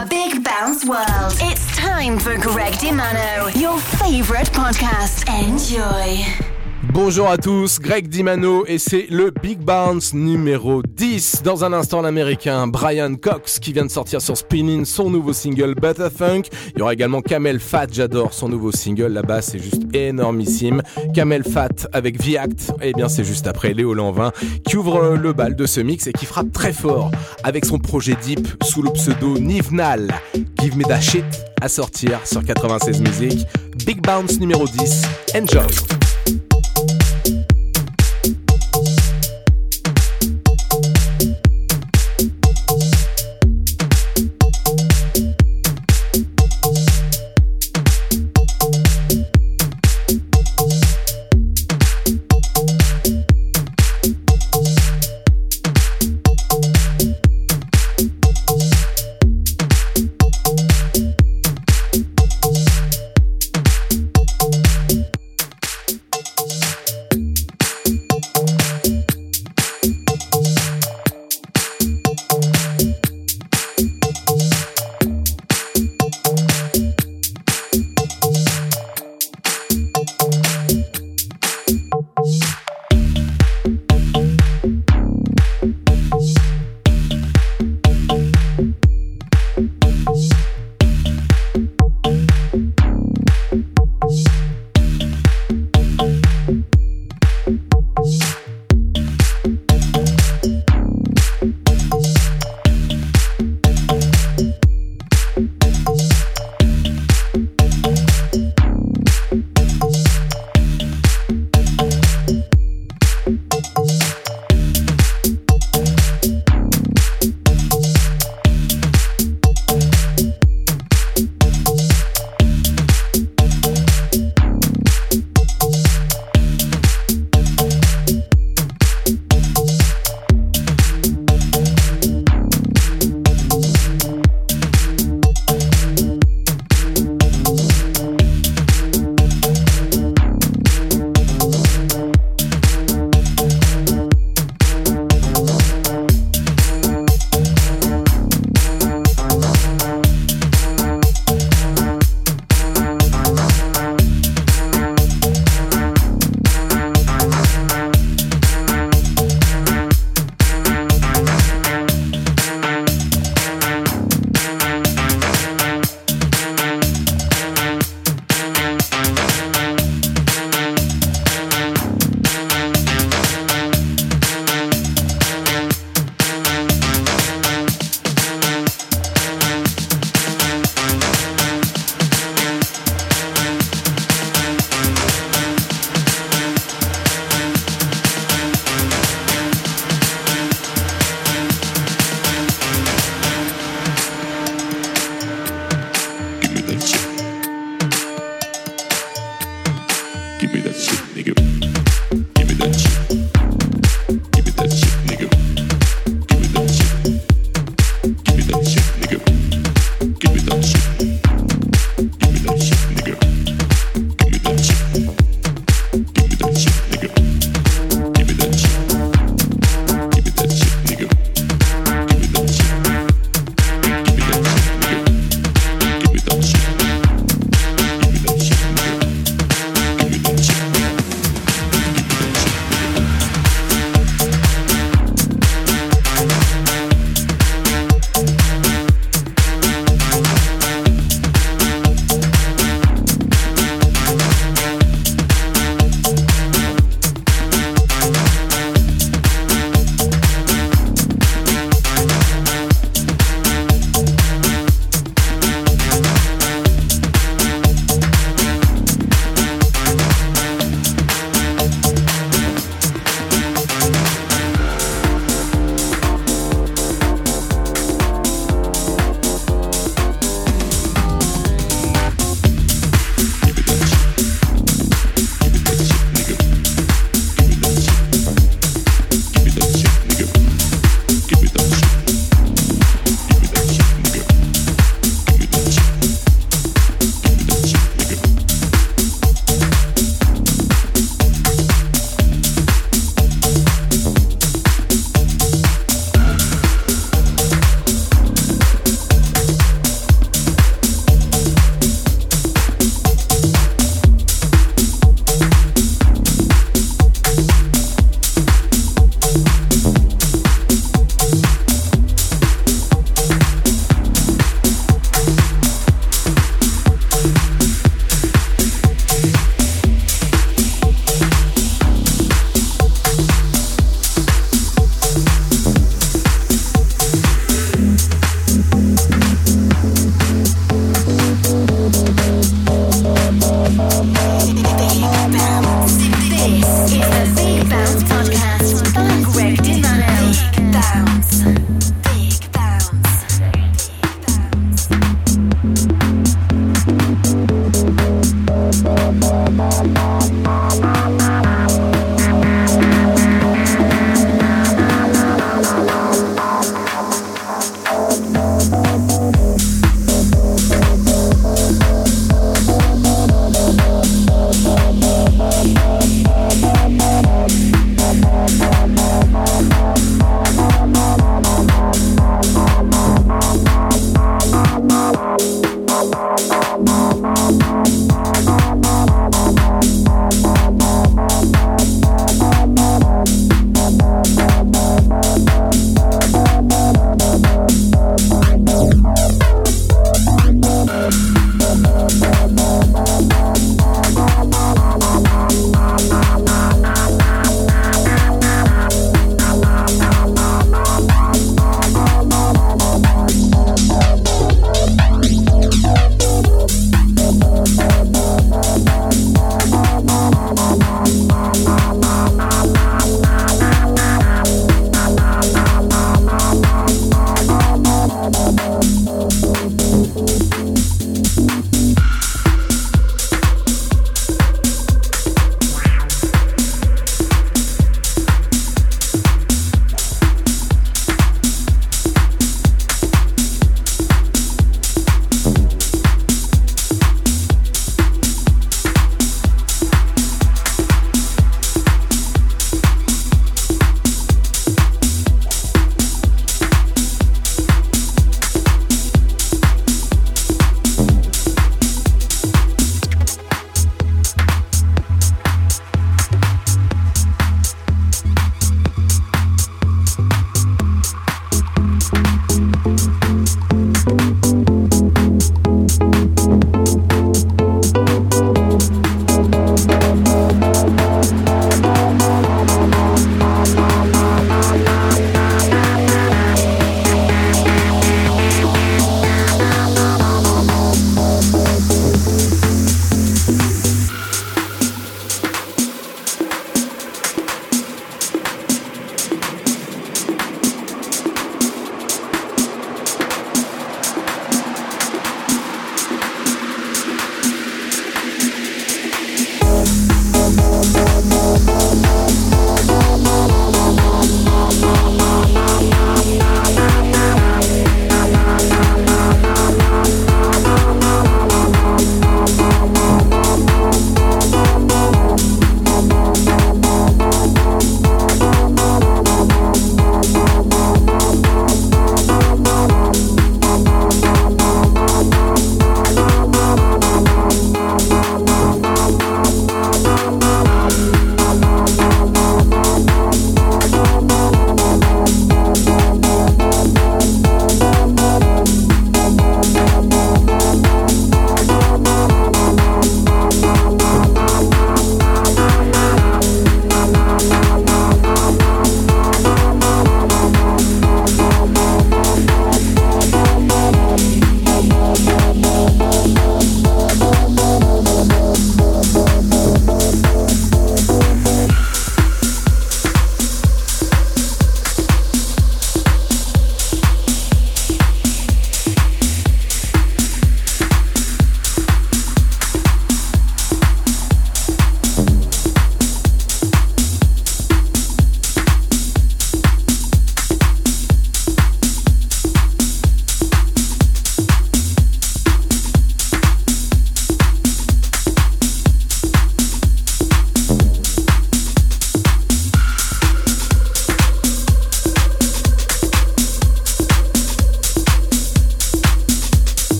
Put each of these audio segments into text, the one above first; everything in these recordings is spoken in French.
our Big Bounce world. It's time for Greg DiMano, your favorite podcast. Enjoy. Bonjour à tous, Greg Dimano et c'est le Big Bounce numéro 10. Dans un instant, l'américain Brian Cox qui vient de sortir sur Spinning son nouveau single Butterfunk. Il y aura également Kamel Fat, j'adore son nouveau single, là-bas c'est juste énormissime. Kamel Fat avec V-Act, et eh bien c'est juste après Léo Lanvin qui ouvre le bal de ce mix et qui frappe très fort avec son projet Deep sous le pseudo Nivnal. Give me that shit à sortir sur 96 Music. Big Bounce numéro 10, enjoy!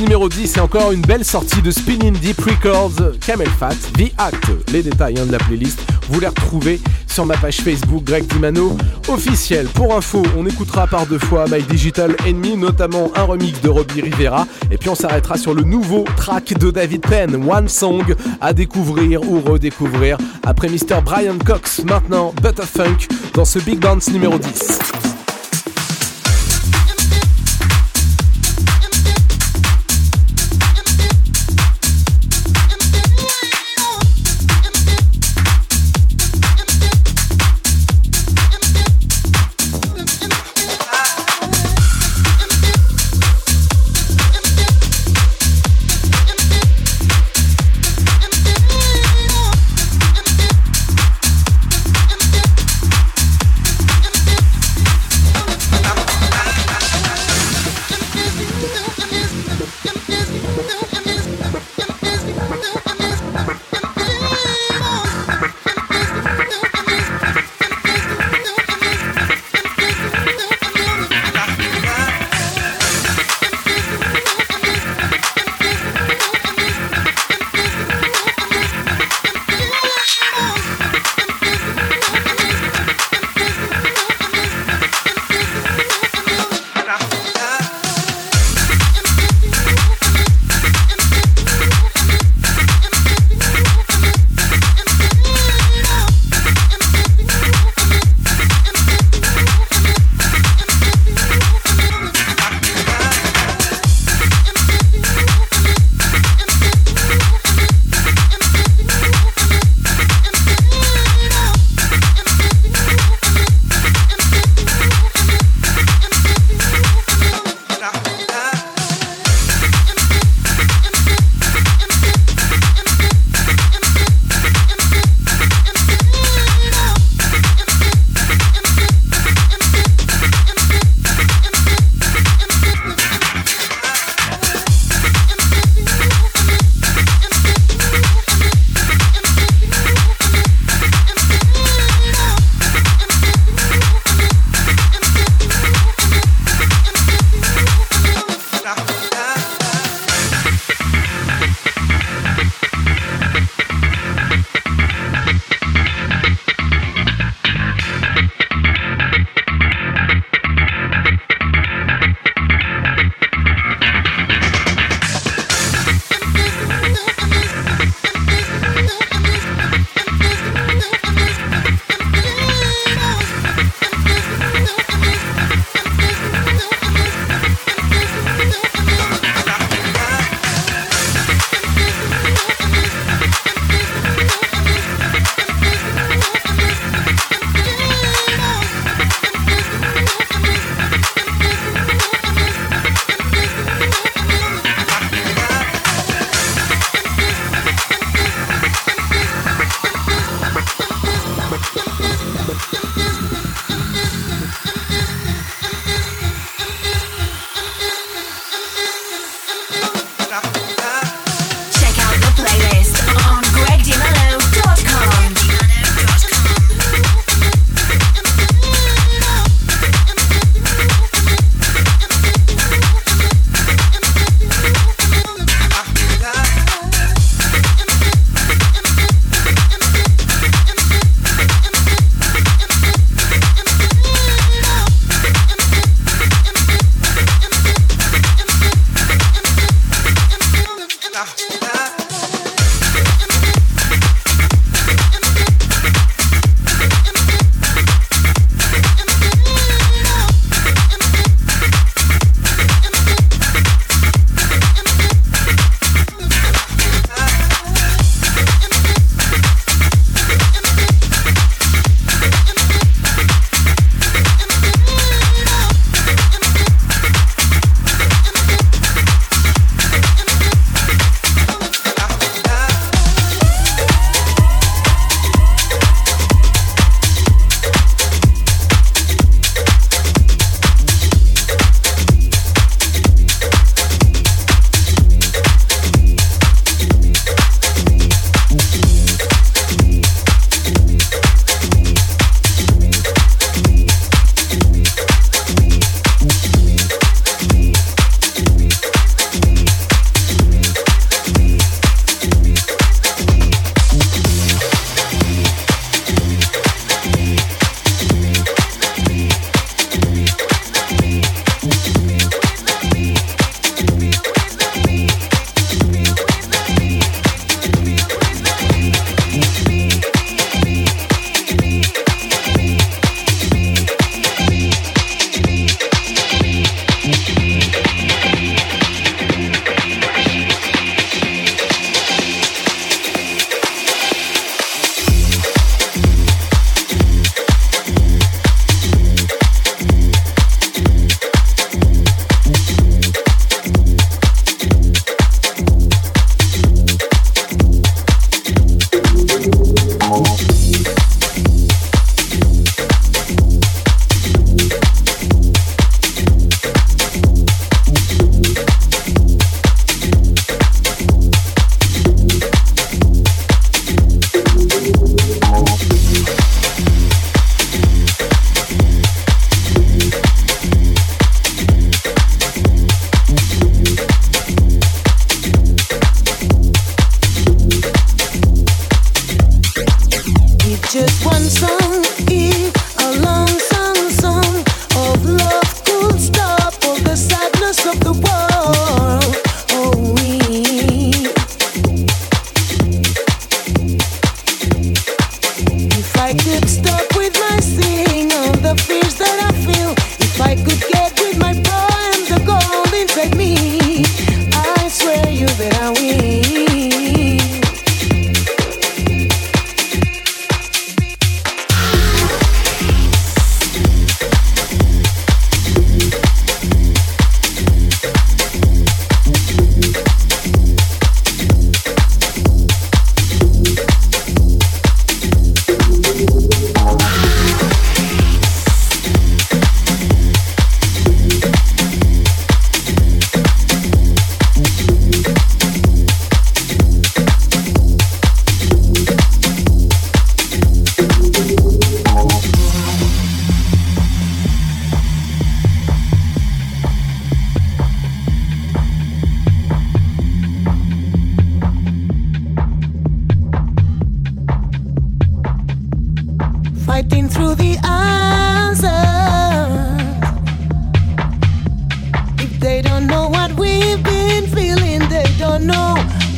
Numéro 10 et encore une belle sortie de Spinning Deep Records, Camel Fat, The Act. Les détails hein, de la playlist, vous les retrouvez sur ma page Facebook Greg Dimano officiel. Pour info, on écoutera par deux fois My Digital Enemy, notamment un remix de Robbie Rivera. Et puis on s'arrêtera sur le nouveau track de David Penn, One Song, à découvrir ou redécouvrir après Mr. Brian Cox. Maintenant, Butterfunk dans ce Big Bounce numéro 10.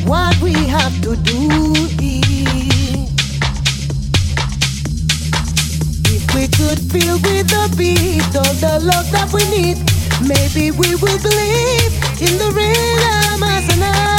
What we have to do. Is If we could feel with the beat all the love that we need, maybe we will believe in the rhythm as an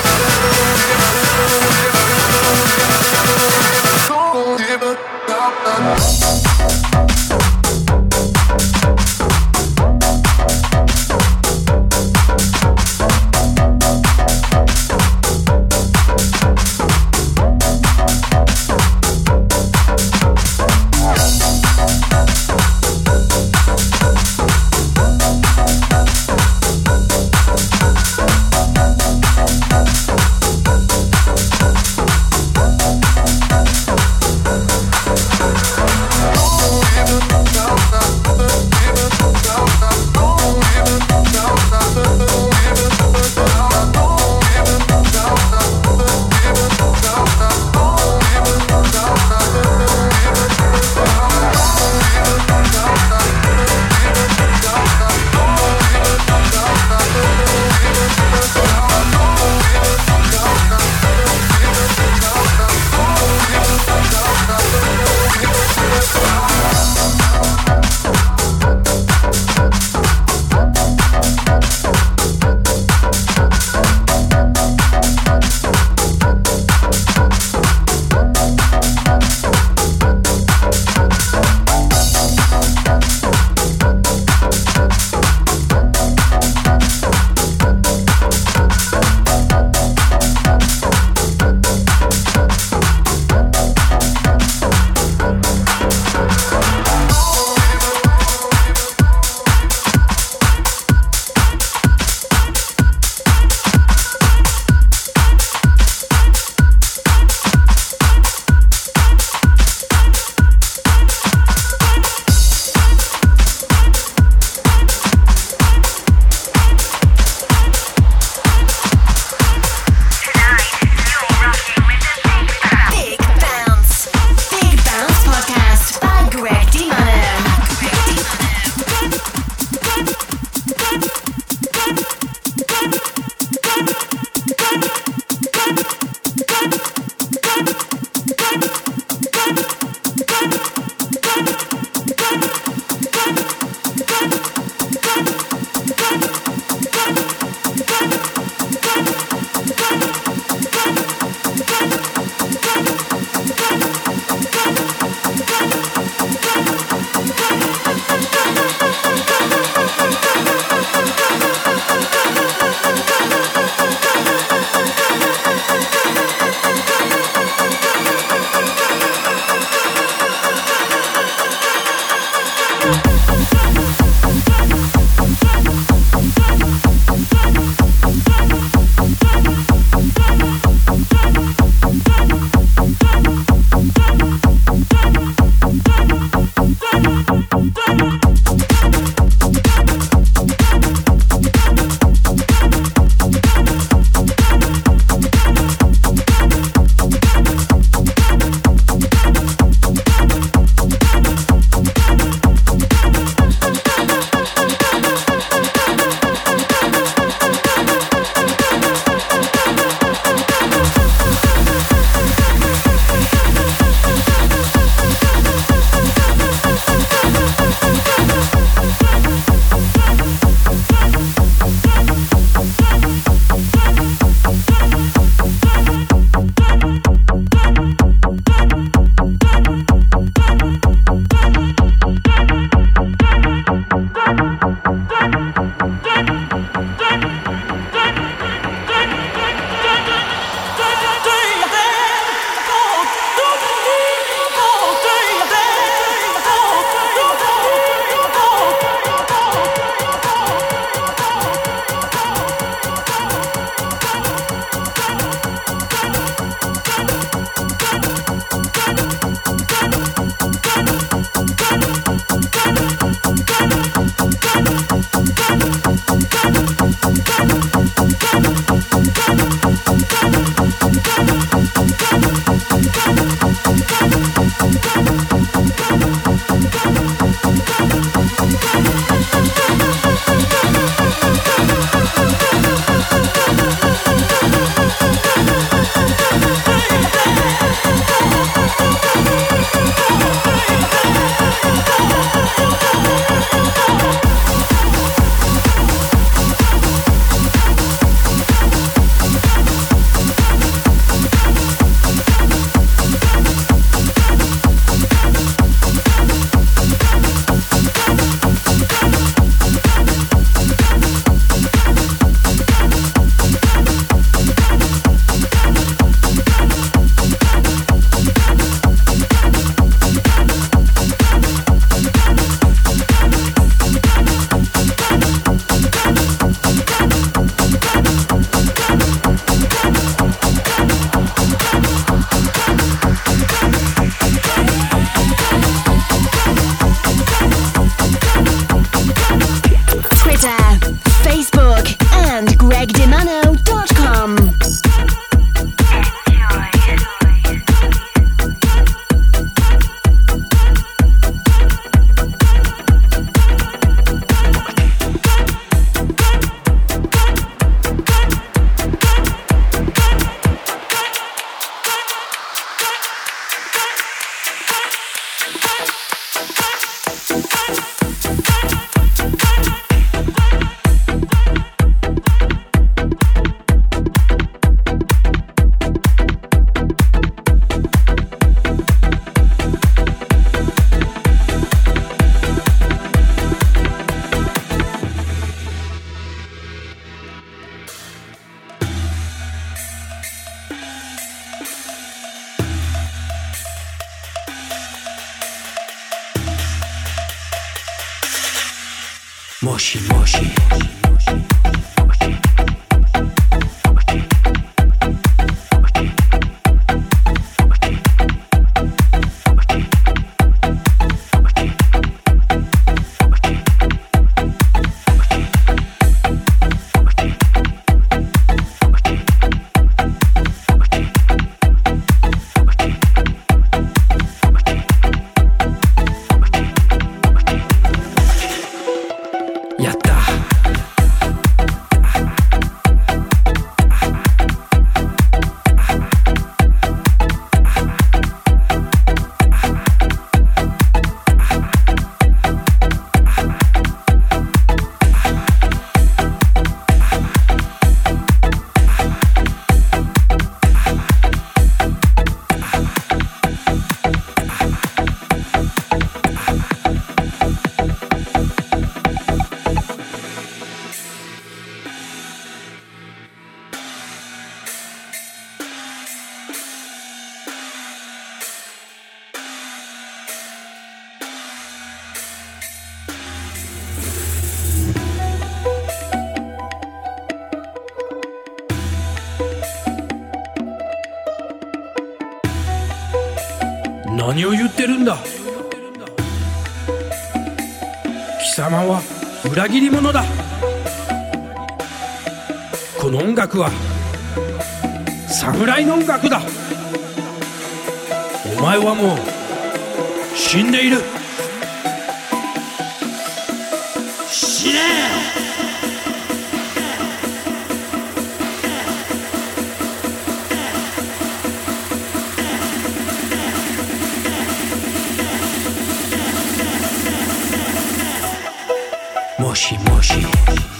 moshi moshi.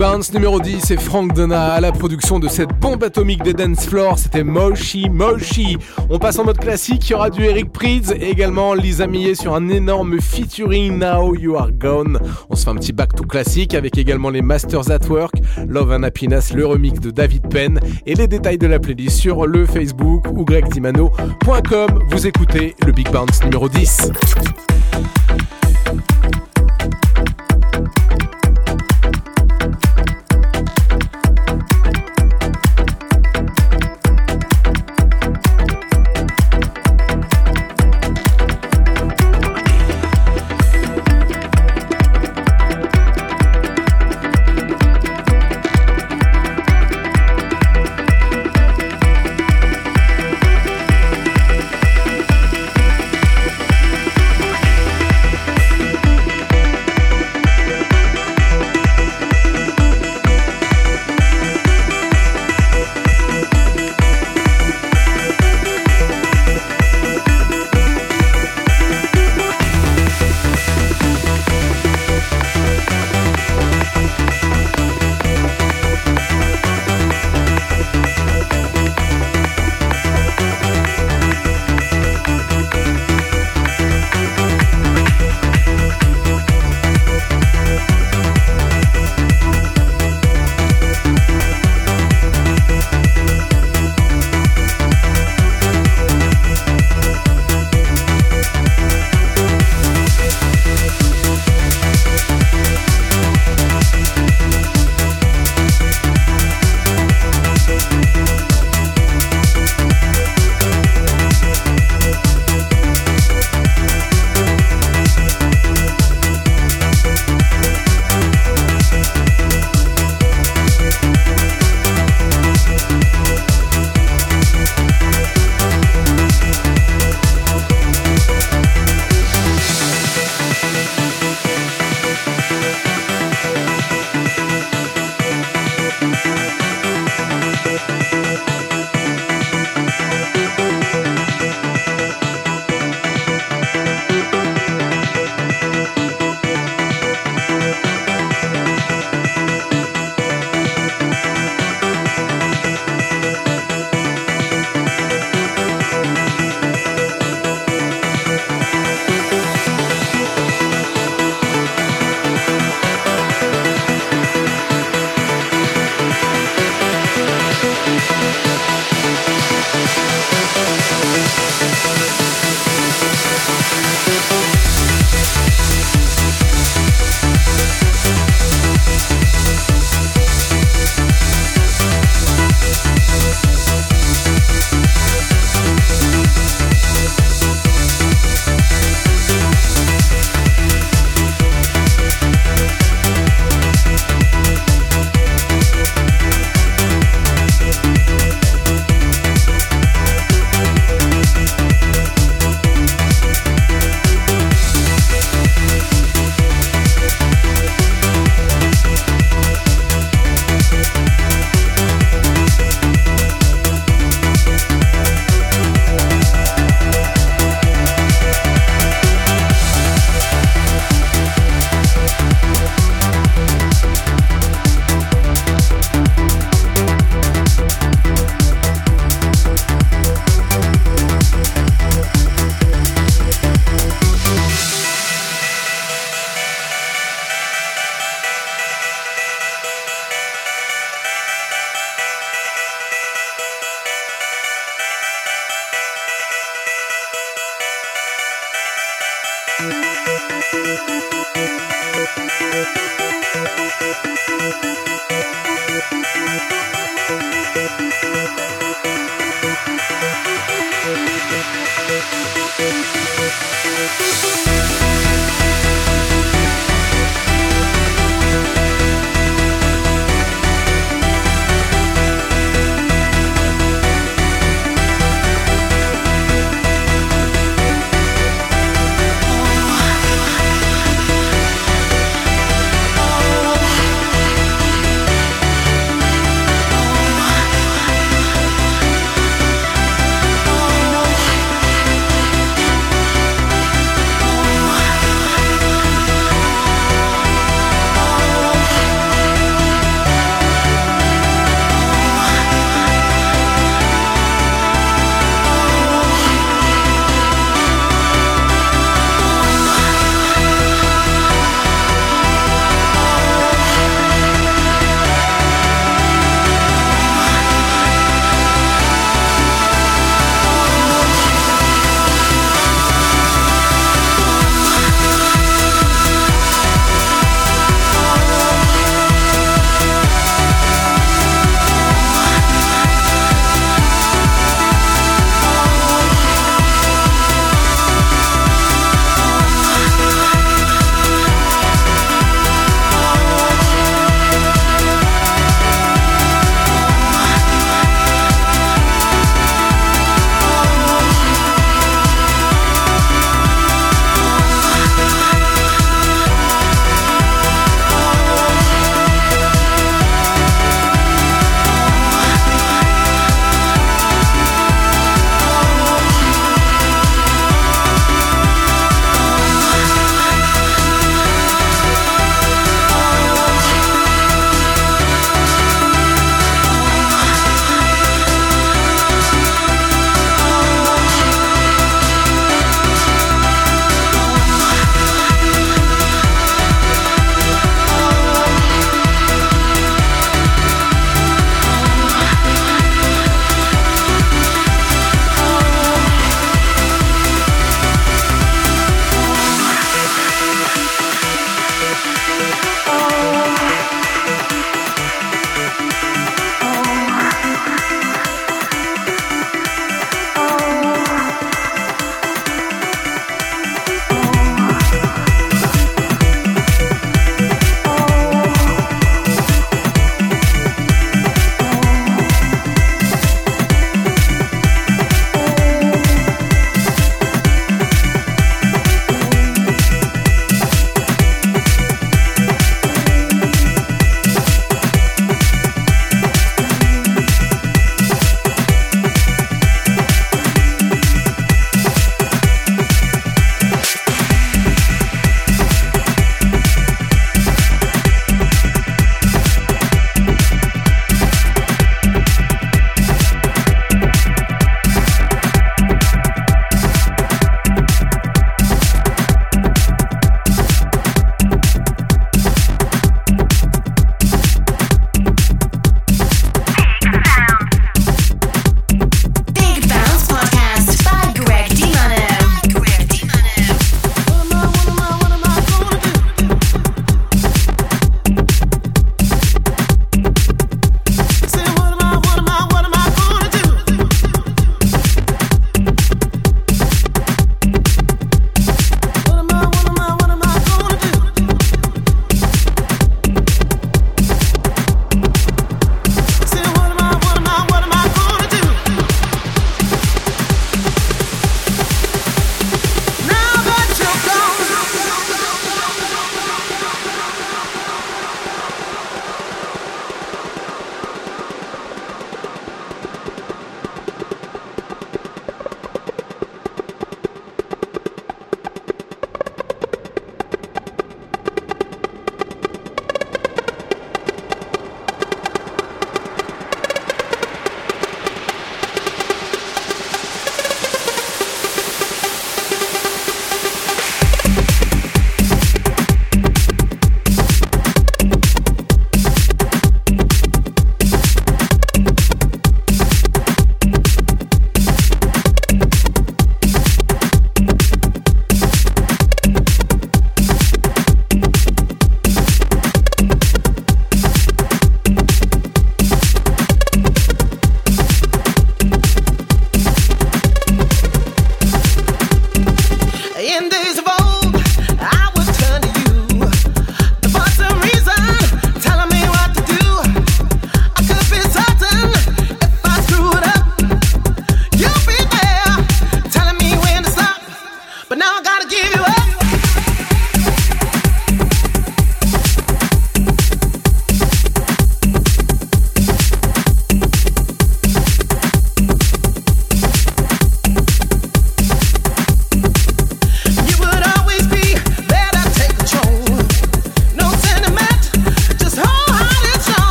もし numéro 10 c'est Frank Donna à la production de cette bombe atomique des dance floors. C'était Moshi Moshi. On passe en mode classique. Il y aura du Eric Prydz et également Lisa Millet sur un énorme featuring Now You Are Gone. On se fait un petit back to classique avec également les Masters at Work, Love and Happiness, le remix de David Penn et les détails de la playlist sur le Facebook ou gregdimano.com. Vous écoutez le Big Bounce numéro 10.